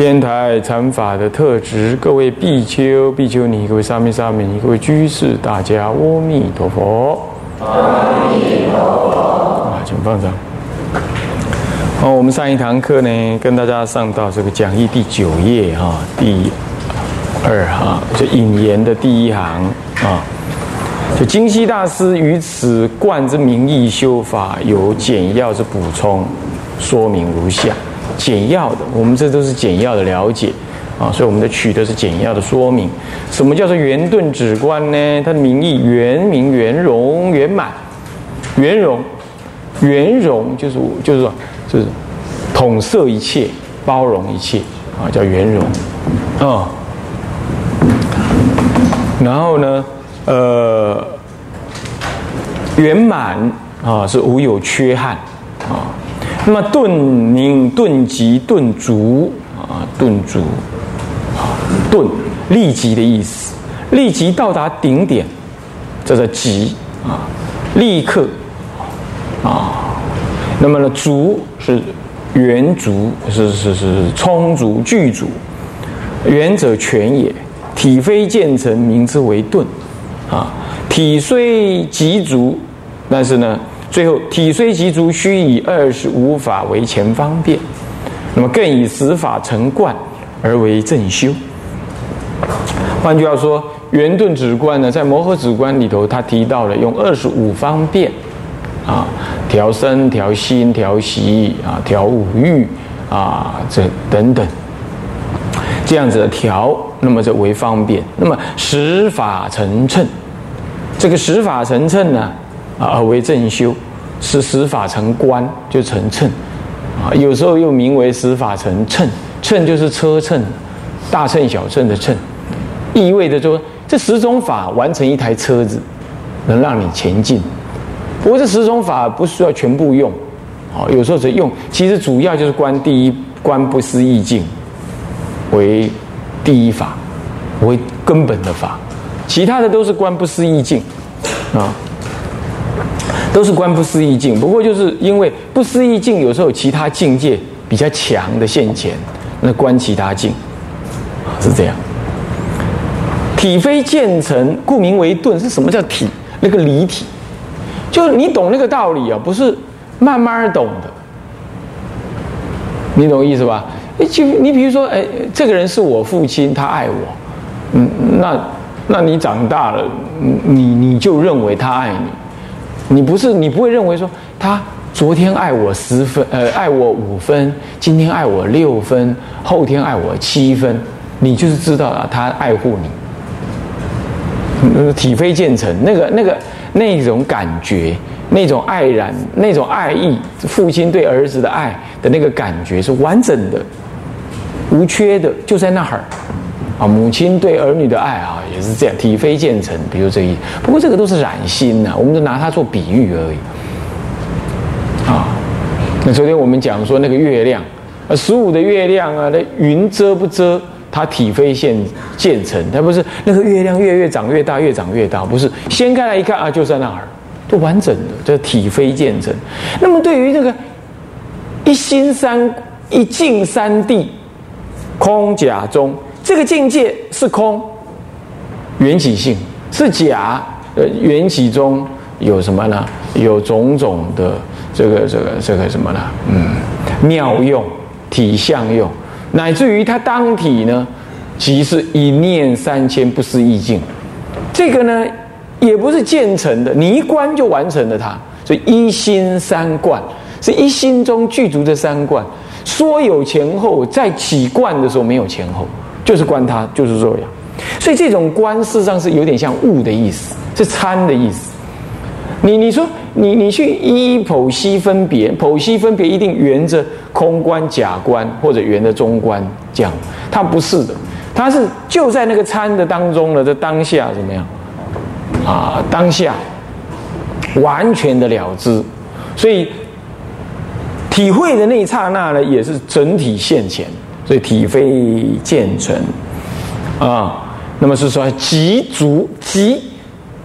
天台禅法的特质，各位比丘、比丘尼，各位沙弥、沙弥尼，各位居士，大家阿弥陀佛。阿弥陀佛。啊，请放上。好，我们上一堂课呢，跟大家上到这个讲义第九页哈，第二哈，就引言的第一行啊。就金溪大师于此观之名义修法，有简要之补充说明如下。简要的，我们这都是简要的了解啊，所以我们的取的是简要的说明。什么叫做圆顿止观呢？它的名义圆明、圆融、圆满、圆融、圆融，就是就是说，就是统摄一切、包容一切啊，叫圆融啊。然后呢，呃，圆满啊是无有缺憾啊。那么顿宁、顿极、顿足啊，顿足啊，顿立即的意思，立即到达顶点，叫做极啊，立刻啊。那么呢，足是圆足，是是是充足具足，圆者全也。体非渐成，名之为顿啊。体虽极足，但是呢。最后，体虽极足，须以二十五法为前方便，那么更以十法成观而为正修。换句话说，圆顿止观呢，在摩诃止观里头，他提到了用二十五方便啊，调身、调心、调息啊，调五欲啊，这等等，这样子的调，那么这为方便。那么十法成称，这个十法成称呢？啊，为正修，是十法成观就成称，啊，有时候又名为十法成称，称就是车称，大称小称的称，意味着说这十种法完成一台车子，能让你前进。不过这十种法不需要全部用，啊，有时候只用，其实主要就是观第一观不思意境为第一法，为根本的法，其他的都是观不思意境，啊。都是观不思议境，不过就是因为不思议境有时候其他境界比较强的现前，那观其他境是这样。体非见成，故名为顿。是什么叫体？那个离体，就是你懂那个道理啊，不是慢慢懂的。你懂意思吧？就你比如说，哎，这个人是我父亲，他爱我，嗯，那那你长大了，你你就认为他爱你。你不是，你不会认为说他昨天爱我十分，呃，爱我五分，今天爱我六分，后天爱我七分，你就是知道了他爱护你，体非渐成，那个那个那种感觉，那种爱然，那种爱意，父亲对儿子的爱的那个感觉是完整的，无缺的，就在那儿。啊，母亲对儿女的爱啊，也是这样，体非渐成。比如这一，不过这个都是染心呐，我们就拿它做比喻而已。啊，那昨天我们讲说那个月亮，啊，十五的月亮啊，那云遮不遮？它体非现渐成，它不是那个月亮越越长越大，越长越大，不是掀开来一看啊，就在那儿，都完整的，叫体非渐成。那么对于这个一心三一境三地空假中。这个境界是空，缘起性是假，呃，缘起中有什么呢？有种种的这个这个这个什么呢？嗯，妙用、体相用，乃至于它当体呢，即是一念三千不思意境。这个呢，也不是渐成的，你一观就完成了它。所以一心三观是一心中具足的三观，说有前后，在起观的时候没有前后。就是观它，就是这样，所以这种观事实上是有点像悟的意思，是参的意思。你你说你你去一一剖析分别，剖析分别一定沿着空观、假观或者沿着中观这样，它不是的，它是就在那个参的当中呢，在当下怎么样啊？当下完全的了知，所以体会的那一刹那呢，也是整体现前，所以体非见成啊。那么是说极足极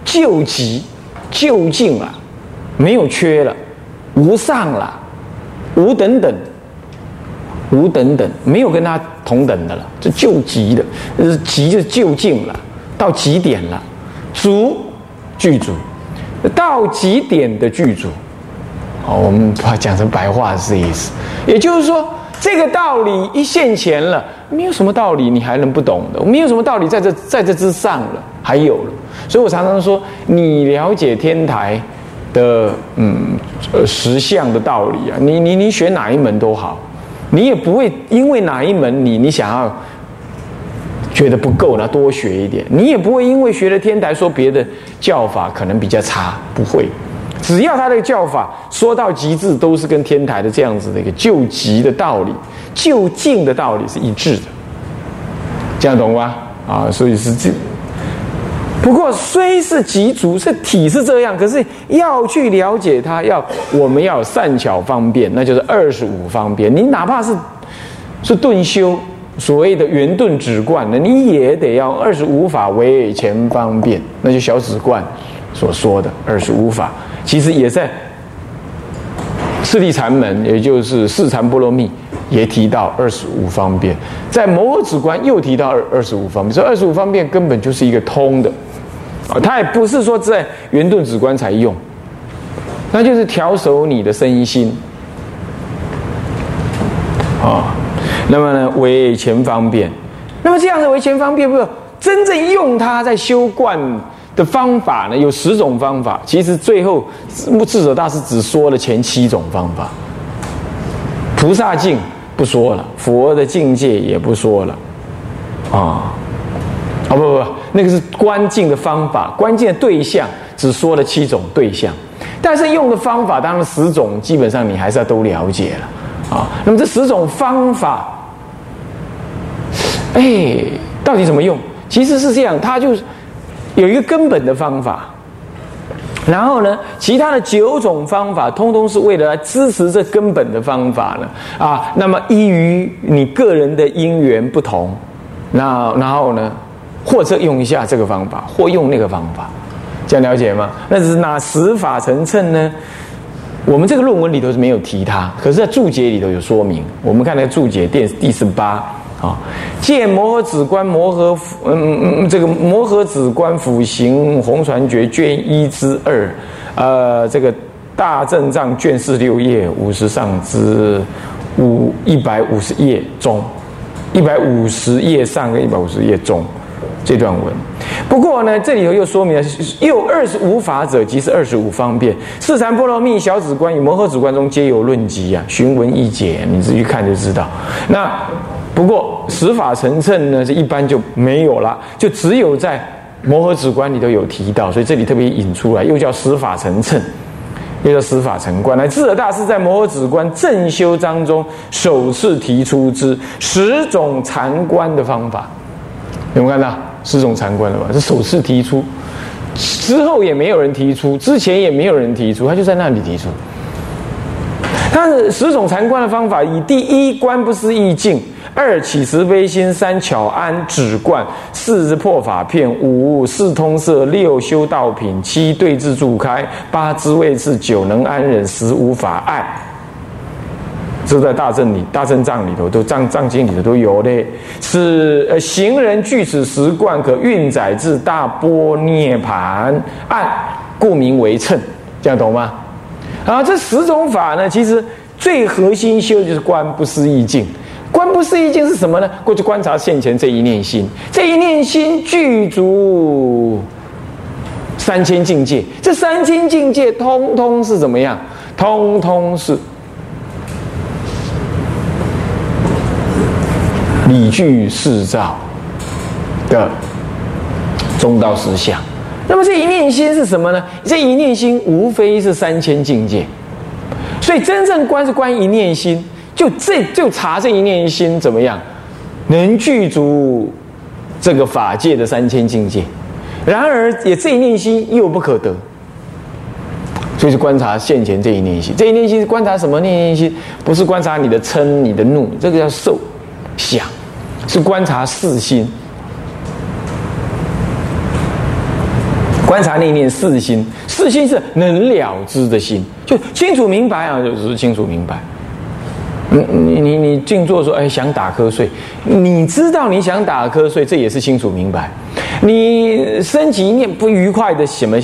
就极就近了，没有缺了，无上了，无等等，无等等，没有跟他同等的了，这就极的，是极就就近了，到极点了，足具足，到极点的具足。好，我们把讲成白话是这意思，也就是说。这个道理一现前了，没有什么道理你还能不懂的？没有什么道理在这在这之上了，还有了。所以我常常说，你了解天台的嗯呃实相的道理啊，你你你学哪一门都好，你也不会因为哪一门你你想要觉得不够呢，多学一点，你也不会因为学了天台说别的教法可能比较差，不会。只要他的教法说到极致，都是跟天台的这样子的一个救急的道理、就近的道理是一致的，这样懂吗？啊，所以是这。不过虽是极足，是体是这样，可是要去了解它，要我们要善巧方便，那就是二十五方便。你哪怕是是顿修所谓的圆顿止观呢，你也得要二十五法为前方便，那就小止观所说的二十五法。其实也在四谛禅门，也就是四禅波罗蜜，也提到二十五方便。在摩诃止观又提到二二十五方便，这二十五方便根本就是一个通的啊，它也不是说在圆顿止观才用，那就是调守你的身心啊。那么呢，为前方便，那么这样子为前方便，不是真正用它在修观。的方法呢，有十种方法。其实最后智者大师只说了前七种方法。菩萨境不说了，佛的境界也不说了，啊，啊不不不，那个是观境的方法，关键对象只说了七种对象，但是用的方法当然十种，基本上你还是要都了解了啊。那么这十种方法，哎，到底怎么用？其实是这样，它就是。有一个根本的方法，然后呢，其他的九种方法，通通是为了来支持这根本的方法呢。啊，那么依于你个人的因缘不同，那然后呢，或者用一下这个方法，或用那个方法，这样了解吗？那是哪十法成称呢？我们这个论文里头是没有提它，可是在注解里头有说明。我们看那个注解第第十八。啊，见摩诃子观摩诃嗯嗯，这个摩诃子观辅行红传诀卷一之二，呃，这个大正藏卷四六页五十上之五一百五十页中，一百五十页上跟一百五十页中这段文。不过呢，这里头又说明了，又二十五法者即是二十五方便。四禅波罗蜜、小止观与摩诃子观中皆有论集啊，寻文一解，你自己看就知道。那。不过十法成称呢，是一般就没有了，就只有在摩诃止观里头有提到，所以这里特别引出来，又叫十法成称，又叫十法成观。来，智者大师在摩诃止观正修章中首次提出之十种禅观的方法，有没有看到十种禅观了吧？是首次提出，之后也没有人提出，之前也没有人提出，他就在那里提出。他是十种禅观的方法，以第一观不思意境。二起慈悲心，三巧安止观，四是破法片，五四通摄，六修道品，七对治助开，八知位次，九能安忍，十无法爱。这在大正里、大正藏里头，都藏藏经里头都有的。是呃，行人具此十观，可运载至大波涅盘，按故名为称，这样懂吗？啊，这十种法呢，其实最核心修就是观不思意境。观不思议境是什么呢？过去观察现前这一念心，这一念心具足三千境界。这三千境界通通是怎么样？通通是理具四照的中道实相。那么这一念心是什么呢？这一念心无非是三千境界，所以真正观是观一念心，就这就查这一念心怎么样，能具足这个法界的三千境界。然而也这一念心又不可得，所以是观察现前这一念心。这一念心是观察什么？念念心不是观察你的嗔、你的怒，这个叫受想，是观察四心。观察那念四心，四心是能了知的心，就清楚明白啊，就是清楚明白。你你你静坐说，哎，想打瞌睡，你知道你想打瞌睡，这也是清楚明白。你升起一念不愉快的什么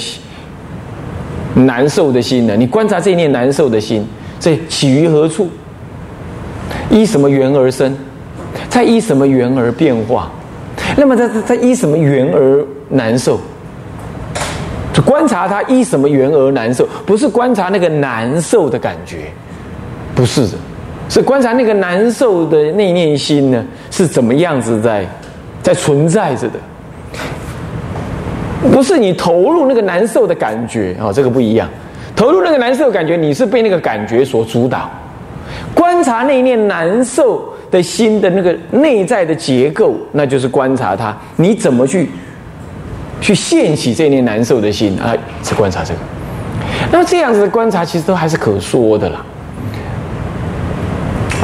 难受的心呢？你观察这一念难受的心，这起于何处？依什么缘而生？在依什么缘而变化？那么在在依什么缘而难受？就观察他依什么缘而难受，不是观察那个难受的感觉，不是的，是观察那个难受的内念心呢是怎么样子在在存在着的，不是你投入那个难受的感觉啊，这个不一样，投入那个难受的感觉，你是被那个感觉所主导，观察那念难受的心的那个内在的结构，那就是观察它，你怎么去。去现起这念难受的心啊，是观察这个。那么这样子的观察，其实都还是可说的啦。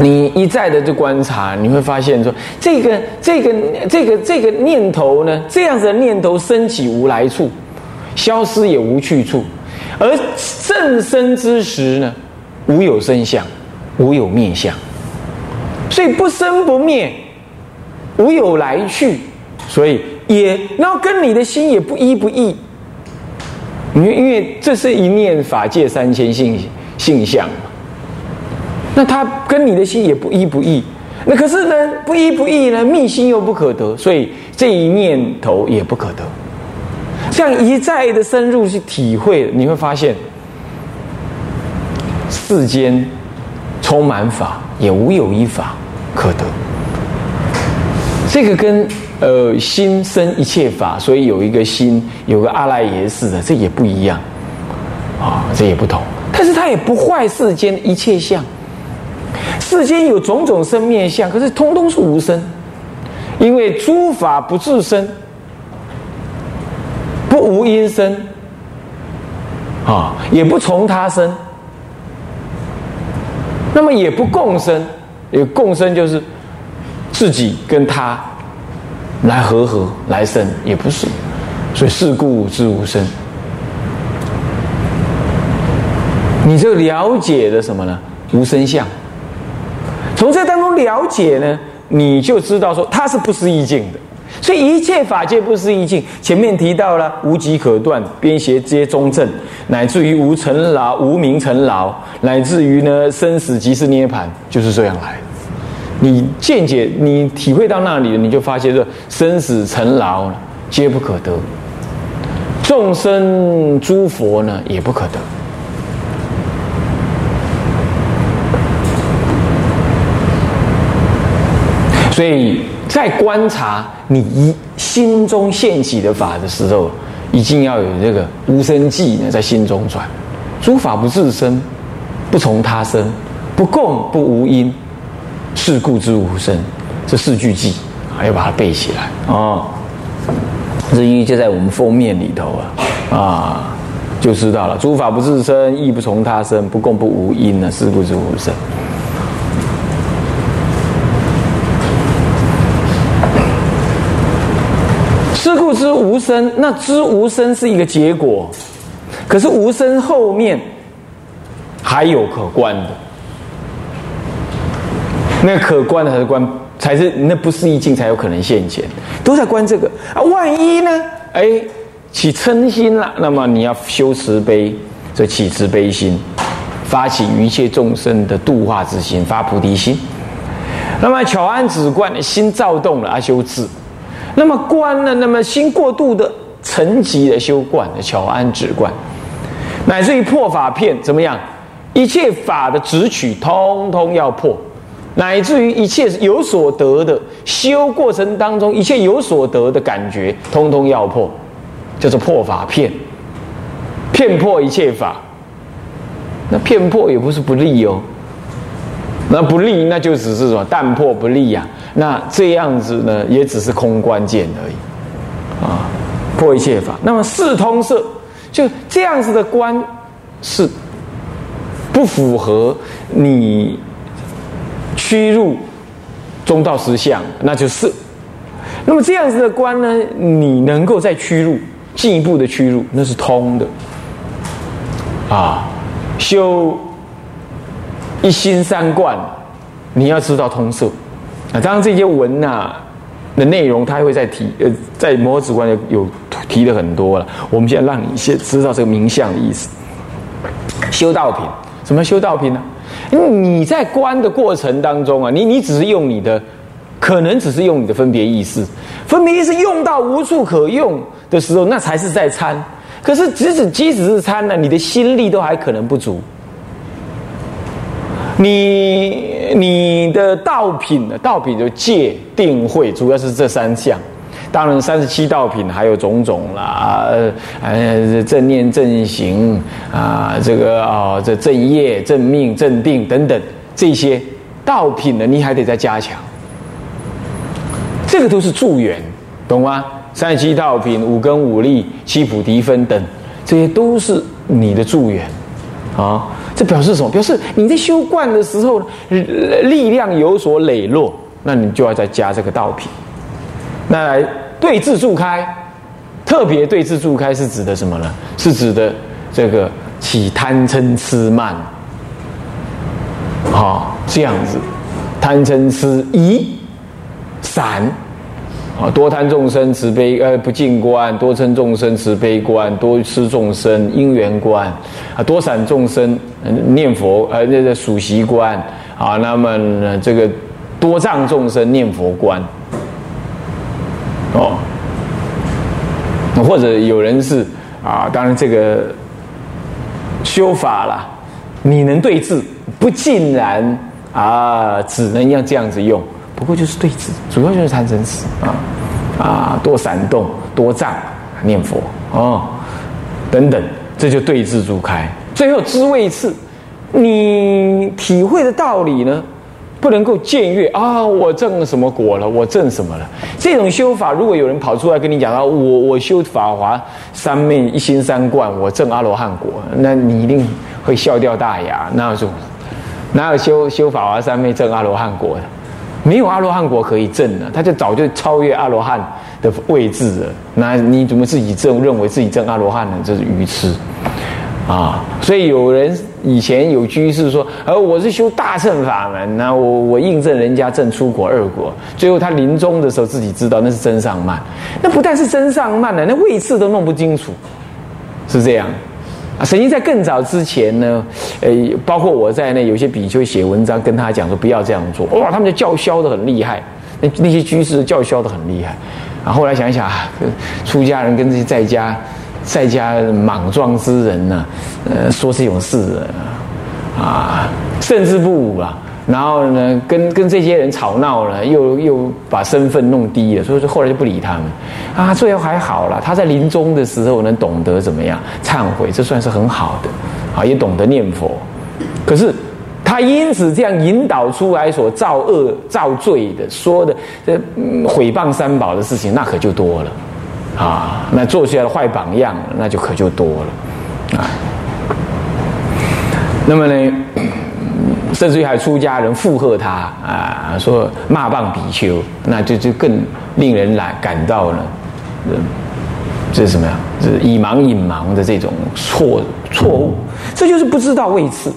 你一再的去观察，你会发现说，这个、这个、这个、这个念头呢，这样子的念头升起无来处，消失也无去处，而正生之时呢，无有生相，无有灭相，所以不生不灭，无有来去，所以。也，然后跟你的心也不一不异，因为因为这是一念法界三千性性相，那他跟你的心也不一不异，那可是呢不一不异呢，密心又不可得，所以这一念头也不可得。这样一再的深入去体会，你会发现世间充满法，也无有一法可得。这个跟。呃，心生一切法，所以有一个心，有个阿赖耶识的，这也不一样，啊，这也不同。但是它也不坏世间一切相，世间有种种生面相，可是通通是无生，因为诸法不自生，不无因生，啊，也不从他生，那么也不共生，有共生就是自己跟他。来和合来生也不是，所以事故之无生。你就了解了什么呢？无生相。从这当中了解呢，你就知道说它是不思议境的。所以一切法界不思议境。前面提到了无极可断，边邪皆中正，乃至于无成劳、无名成劳，乃至于呢生死即是涅盘，就是这样来。你见解，你体会到那里，你就发现说生死成劳皆不可得，众生诸佛呢也不可得。所以在观察你心中现起的法的时候，一定要有这个无生计呢在心中转，诸法不自生，不从他生，不共不无因。是故之无生，这四句偈啊，要把它背起来啊。这因就在我们封面里头啊，啊，就知道了。诸法不自生，亦不从他生，不共不无因呢。是故之无生。知无生，那知无生是一个结果，可是无生后面还有可观的。那可观的还是观，才是那不是意境才有可能现前，都在观这个啊。万一呢？哎，起嗔心了，那么你要修慈悲，这起慈悲心，发起一切众生的度化之心，发菩提心。那么巧安止观，心躁动了，阿修智。那么观呢？那么心过度的沉寂的修观，巧安止观，乃至于破法片怎么样？一切法的执取，通通要破。乃至于一切有所得的修过程当中，一切有所得的感觉，通通要破。叫做破法片，骗破一切法。那骗破也不是不利哦，那不利那就只是什么淡破不利呀。那这样子呢，也只是空关键而已啊，破一切法。那么四通色就这样子的观是不符合你屈入中道实相，那就是那么这样子的观呢，你能够再屈入进一步的屈入，那是通的啊。修一心三观，你要知道通色啊。当然这些文呐的内容，他会再提。呃，在摩子观有有提的很多了。我们现在让你先知道这个名相的意思。修道品，什么修道品呢？你在观的过程当中啊，你你只是用你的，可能只是用你的分别意识，分别意识用到无处可用的时候，那才是在参。可是，即使即使是参呢，你的心力都还可能不足。你你的道品呢？道品就戒定慧，主要是这三项。当然，三十七道品还有种种啦，呃，正念、正行啊，这个啊，这正业、正命、正定等等这些道品呢，你还得再加强。这个都是助缘，懂吗？三十七道品、五根五力、七菩提分等，这些都是你的助缘啊。这表示什么？表示你在修观的时候，力量有所磊落，那你就要再加这个道品。那来对治助开，特别对治助开是指的什么呢？是指的这个起贪嗔痴慢，好这样子，贪嗔痴一散。啊，多贪众生慈悲呃不净观，多嗔众生慈悲观，多痴众生因缘观，啊多散众生念佛呃那个数习观啊，那么这个多障众生念佛观，哦，或者有人是啊，当然这个修法啦，你能对治，不尽然啊，只能要这样子用。不过就是对治，主要就是贪嗔痴啊啊，多闪动，多障念佛哦，等等，这就对治诸开。最后知位次，你体会的道理呢，不能够僭越啊！我证什么果了？我证什么了？这种修法，如果有人跑出来跟你讲啊，我我修法华三昧一心三观，我证阿罗汉果，那你一定会笑掉大牙。哪有这种？哪有修修法华三昧证阿罗汉果的？没有阿罗汉果可以证的，他就早就超越阿罗汉的位置了。那你怎么自己证认为自己证阿罗汉呢？这是愚痴啊！所以有人以前有居士说：“而我是修大乘法门，那我我印证人家证出国二国。”最后他临终的时候自己知道那是真上慢，那不但是真上慢了，那位次都弄不清楚，是这样。啊，曾经在更早之前呢，呃，包括我在内，有些比丘写文章跟他讲说不要这样做，哇，他们就叫嚣的很厉害，那那些居士叫嚣的很厉害，啊，后来想一想啊，出家人跟这些在家在家莽撞之人呢，呃，说这种事啊，啊甚至不武啊。然后呢，跟跟这些人吵闹了，又又把身份弄低了，所以说后来就不理他们。啊，最后还好了，他在临终的时候能懂得怎么样忏悔，这算是很好的，啊，也懂得念佛。可是他因此这样引导出来所造恶造罪的说的这毁谤三宝的事情，那可就多了，啊，那做出来的坏榜样，那就可就多了，啊。那么呢？甚至于还出家人附和他啊，说骂谤比丘，那就就更令人来感到呢，这是什么呀？这是以盲引盲的这种错错误，这就是不知道位次，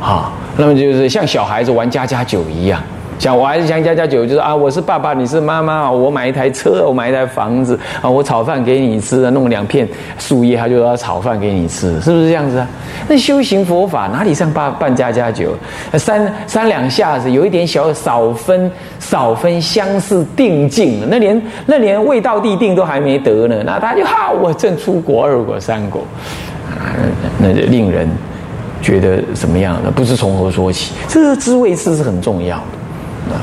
好，那么就是像小孩子玩家家酒一样。讲我还是像家家酒，就是啊，我是爸爸，你是妈妈，我买一台车，我买一台房子啊，我炒饭给你吃，弄两片树叶，他就要炒饭给你吃，是不是这样子啊？那修行佛法哪里像办办家家酒？三三两下子有一点小少分少分相似定境，那连那连未到地定都还没得呢，那他就哈，我正出国二国三国啊，那就令人觉得怎么样呢？不知从何说起。这个知味次是很重要的。啊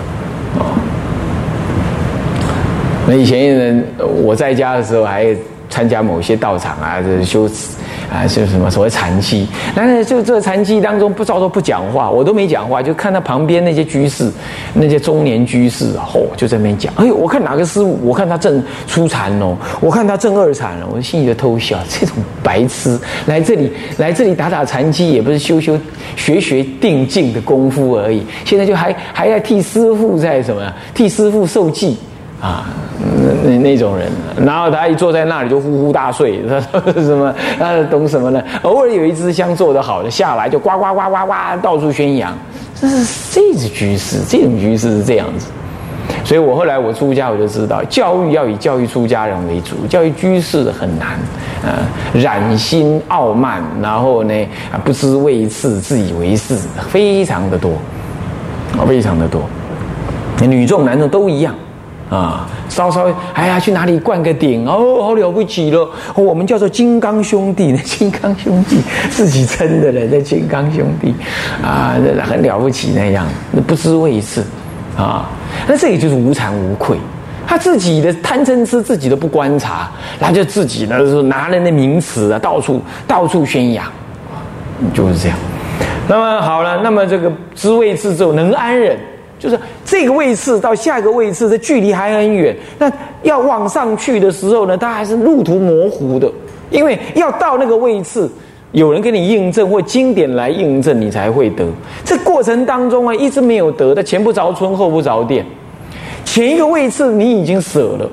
那以前人我在家的时候还参加某些道场啊，这修持啊，就是什么所谓禅期。但是就这禅期当中，不照说不讲话，我都没讲话，就看到旁边那些居士，那些中年居士，嚯，就在那边讲。哎呦，我看哪个师傅，我看他正初禅哦，我看他正二禅了，我心里就偷笑，这种白痴来这里来这里打打禅期，也不是修修学学定静的功夫而已，现在就还还要替师傅在什么，替师傅受记。啊，那那种人，然后他一坐在那里就呼呼大睡，他 什么？他懂什么呢？偶尔有一支香做得好的下来，就呱呱呱呱呱到处宣扬。这是这种居士，这种居士是这样子。所以我后来我出家，我就知道教育要以教育出家人为主，教育居士很难。啊，染心傲慢，然后呢啊不知为次，自以为是，非常的多，非常的多。女众男众都一样。啊，稍稍哎呀，去哪里灌个顶哦，好了不起了！我们叫做金刚兄弟，那金刚兄弟自己称的人，那金刚兄弟啊，很了不起那样，那不知位次啊。那这也就是无惭无愧，他自己的贪嗔痴自己都不观察，他就自己呢，拿人的名词啊，到处到处宣扬，就是这样。那么好了，那么这个知位次之后能安忍。就是这个位置到下一个位置的距离还很远，那要往上去的时候呢，它还是路途模糊的，因为要到那个位置，有人给你印证或经典来印证，你才会得。这过程当中啊，一直没有得的，前不着村后不着店。前一个位置你已经舍了，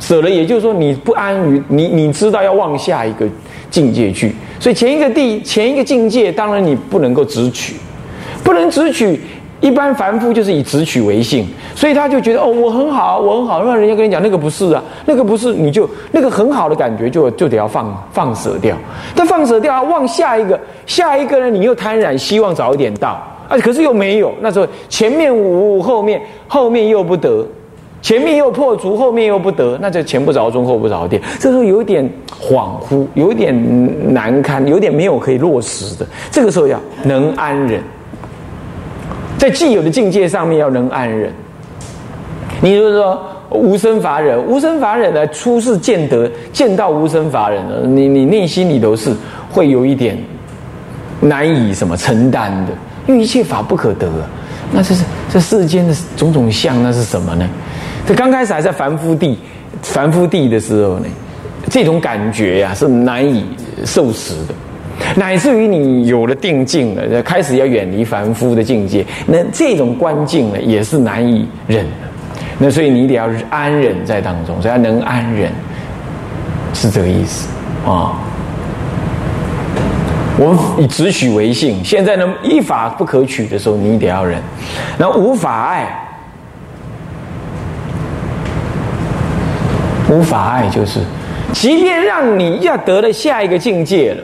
舍了，也就是说你不安于你，你知道要往下一个境界去，所以前一个地前一个境界，当然你不能够直取，不能直取。一般凡夫就是以直取为性，所以他就觉得哦，我很好，我很好。那人家跟你讲那个不是啊，那个不是，你就那个很好的感觉就就得要放放舍掉。但放舍掉，啊，望下一个，下一个呢，你又贪婪，希望早一点到啊，可是又没有。那时候前面无，后面后面又不得，前面又破除，后面又不得，那就前不着中，后不着店。这时候有点恍惚，有点难堪，有点没有可以落实的。这个时候要能安忍。在既有的境界上面要能安忍，你就是说无生法忍，无生法忍呢，初次见得见到无生法忍了，你你内心里头是会有一点难以什么承担的，因为一切法不可得，那这是这世间的种种相，那是什么呢？这刚开始还在凡夫地，凡夫地的时候呢，这种感觉呀是难以受持的。乃至于你有了定境了，开始要远离凡夫的境界，那这种观境呢，也是难以忍的。那所以你得要安忍在当中，所以要能安忍，是这个意思啊。我们以直取为性，现在呢，一法不可取的时候，你得要忍。那无法爱，无法爱就是，即便让你要得了下一个境界了。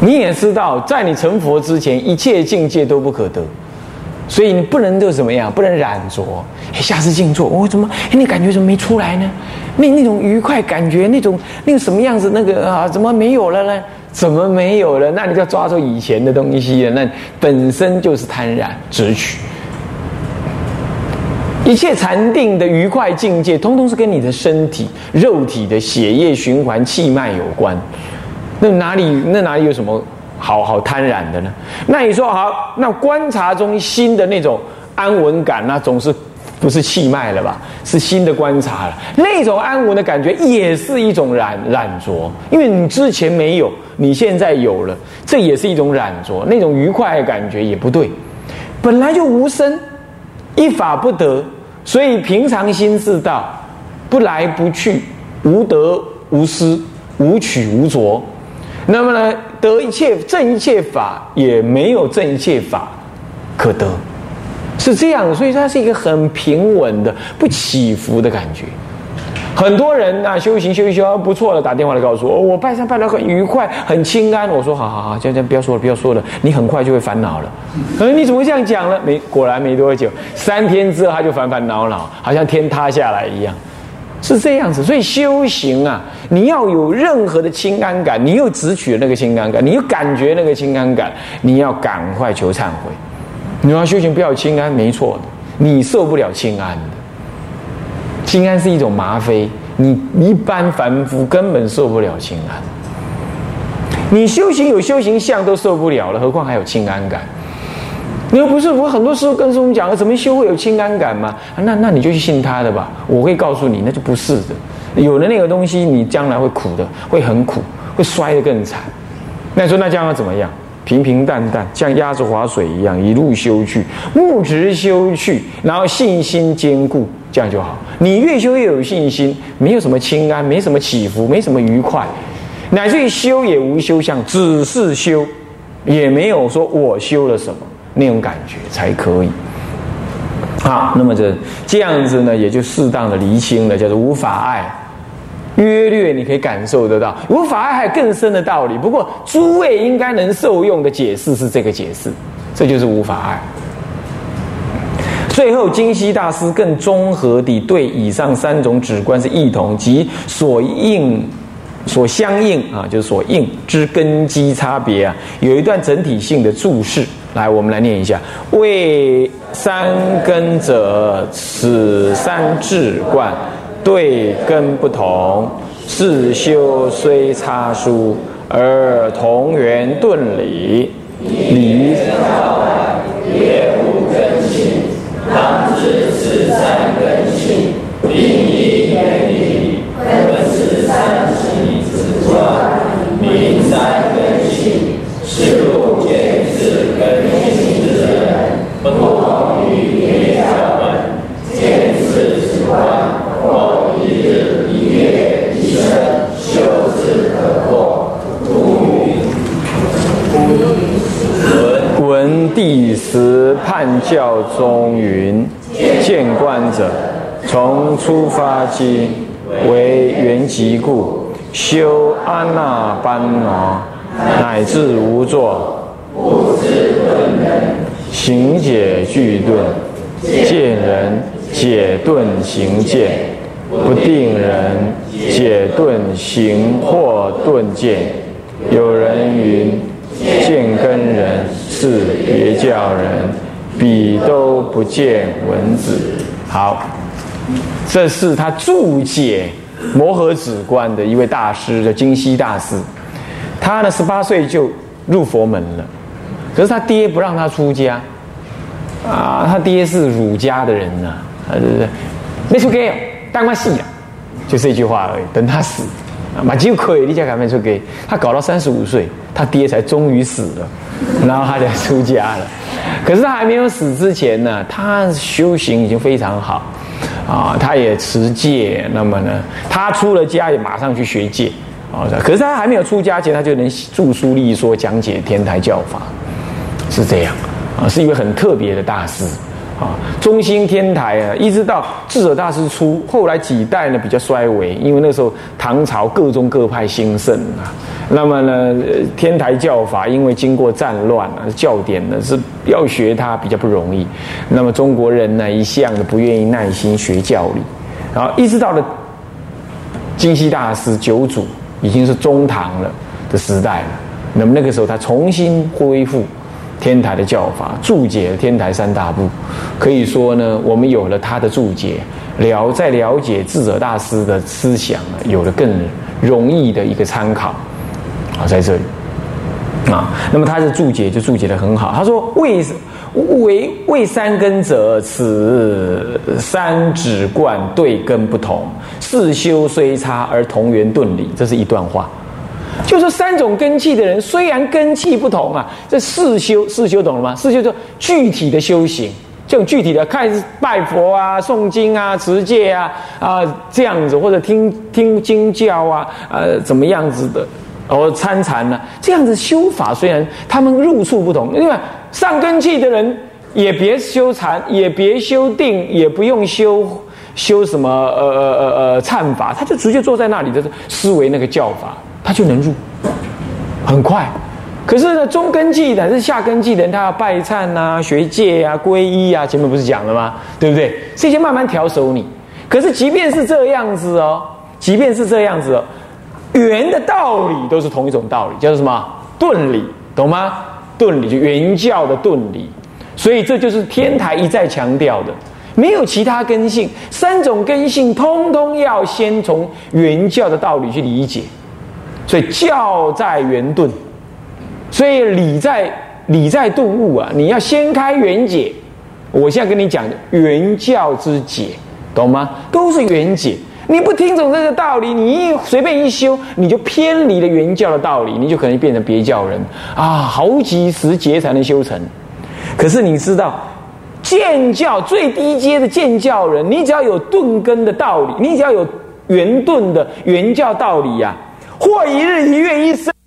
你也知道，在你成佛之前，一切境界都不可得，所以你不能就怎么样，不能染着。下次静坐，我怎么？你感觉怎么没出来呢？那那种愉快感觉，那种那个什么样子？那个啊，怎么没有了呢？怎么没有了？那你就要抓住以前的东西了。那本身就是贪染执取。一切禅定的愉快境界，通通是跟你的身体、肉体的血液循环、气脉有关。那哪里那哪里有什么好好贪婪的呢？那你说好，那观察中心的那种安稳感，那总是不是气脉了吧？是心的观察了。那种安稳的感觉也是一种染染着，因为你之前没有，你现在有了，这也是一种染着。那种愉快的感觉也不对，本来就无生，一法不得，所以平常心是道，不来不去，无得无失，无取无着。那么呢，得一切正一切法，也没有正一切法可得，是这样。所以它是一个很平稳的、不起伏的感觉。很多人啊，修行修一修不错了，打电话来告诉我，我拜山拜得很愉快、很清安。我说好好好，这样这样不要说了，不要说了，你很快就会烦恼了。嗯，你怎么会这样讲呢？没，果然没多久，三天之后他就烦烦恼恼，好像天塌下来一样。是这样子，所以修行啊，你要有任何的清安感，你又直取那个清安感，你又感觉那个清安感，你要赶快求忏悔。你要修行不要清安，没错的，你受不了清安的。清安是一种吗啡，你一般凡夫根本受不了清安。你修行有修行相都受不了了，何况还有清安感？你又不是我很多时候跟师傅讲了，怎么修会有清安感嘛？那那你就去信他的吧。我会告诉你，那就不是的。有了那个东西，你将来会苦的，会很苦，会摔得更惨。那你说那将来怎么样？平平淡淡，像鸭子划水一样，一路修去，木直修去，然后信心坚固，这样就好。你越修越有信心，没有什么清安，没什么起伏，没什么愉快。乃至于修也无修相，只是修，也没有说我修了什么那种感觉才可以。好，那么这这样子呢，也就适当的厘清了，叫做无法爱。约略你可以感受得到，无法爱还有更深的道理。不过诸位应该能受用的解释是这个解释，这就是无法爱。最后，金溪大师更综合地对以上三种指观是异同及所应。所相应啊，就是所应之根基差别啊，有一段整体性的注释。来，我们来念一下：为三根者，此三智观对根不同，自修虽差殊，而同源顿理，理也无根性，当知此三根性，并以原理，本是三。名三根性，是路见智根性之人，不同于别教门。见智之观，或一日一月一生，修智可破。文文第十判教中云：见观者，从出发经为缘极故。修阿那般那，乃至无作，行解具顿，见人解顿行见，不定人解顿行或顿见。有人云：见根人是别教人，彼都不见文子。好，这是他注解。摩诃止观的一位大师叫金溪大师，他呢十八岁就入佛门了，可是他爹不让他出家，啊，他爹是儒家的人呐，啊对不对？没出家，当官戏啊，就这句话而已。等他死，马就可以立家改没出给，他搞到三十五岁，他爹才终于死了，然后他才出家了。可是他还没有死之前呢，他修行已经非常好。啊，他也持戒，那么呢，他出了家也马上去学戒，啊，可是他还没有出家前，他就能著书立说，讲解天台教法，是这样，啊，是一位很特别的大师。啊，中兴天台啊，一直到智者大师出，后来几代呢比较衰微，因为那时候唐朝各宗各派兴盛啊。那么呢，天台教法因为经过战乱啊，教典呢是要学它比较不容易。那么中国人呢一向的不愿意耐心学教理，然后一直到了金溪大师九祖，已经是中唐了的时代了。那么那个时候他重新恢复。天台的教法注解天台三大部，可以说呢，我们有了他的注解，了在了解智者大师的思想，有了更容易的一个参考啊，在这里啊，那么他的注解就注解的很好。他说：“为为为三根者，此三指贯对根不同，四修虽差而同源顿理。”这是一段话。就是三种根器的人，虽然根器不同啊，这四修四修懂了吗？四修就具体的修行，这种具体的看拜佛啊、诵经啊、持戒啊啊这样子，或者听听经教啊，呃怎么样子的，哦参禅呢？这样子修法虽然他们入处不同，因为上根器的人也别修禅，也别修定，也不用修修什么呃呃呃呃忏法，他就直接坐在那里的思维那个教法。他就能入，很快。可是呢，中根器乃至下根器的人，他要拜忏呐、学戒啊、皈依啊，前面不是讲了吗？对不对？这些慢慢调熟你。可是即便是这样子哦，即便是这样子哦，圆的道理都是同一种道理，叫做什么？顿理，懂吗？顿理就原教的顿理。所以这就是天台一再强调的，没有其他根性，三种根性通通要先从原教的道理去理解。所以教在圆顿，所以理在理在顿悟啊！你要先开圆解。我现在跟你讲原教之解，懂吗？都是原解。你不听懂这个道理，你一随便一修，你就偏离了原教的道理，你就可能变成别教人啊！好几十劫才能修成。可是你知道，见教最低阶的见教人，你只要有顿根的道理，你只要有圆顿的原教道理呀，或一日一月一生。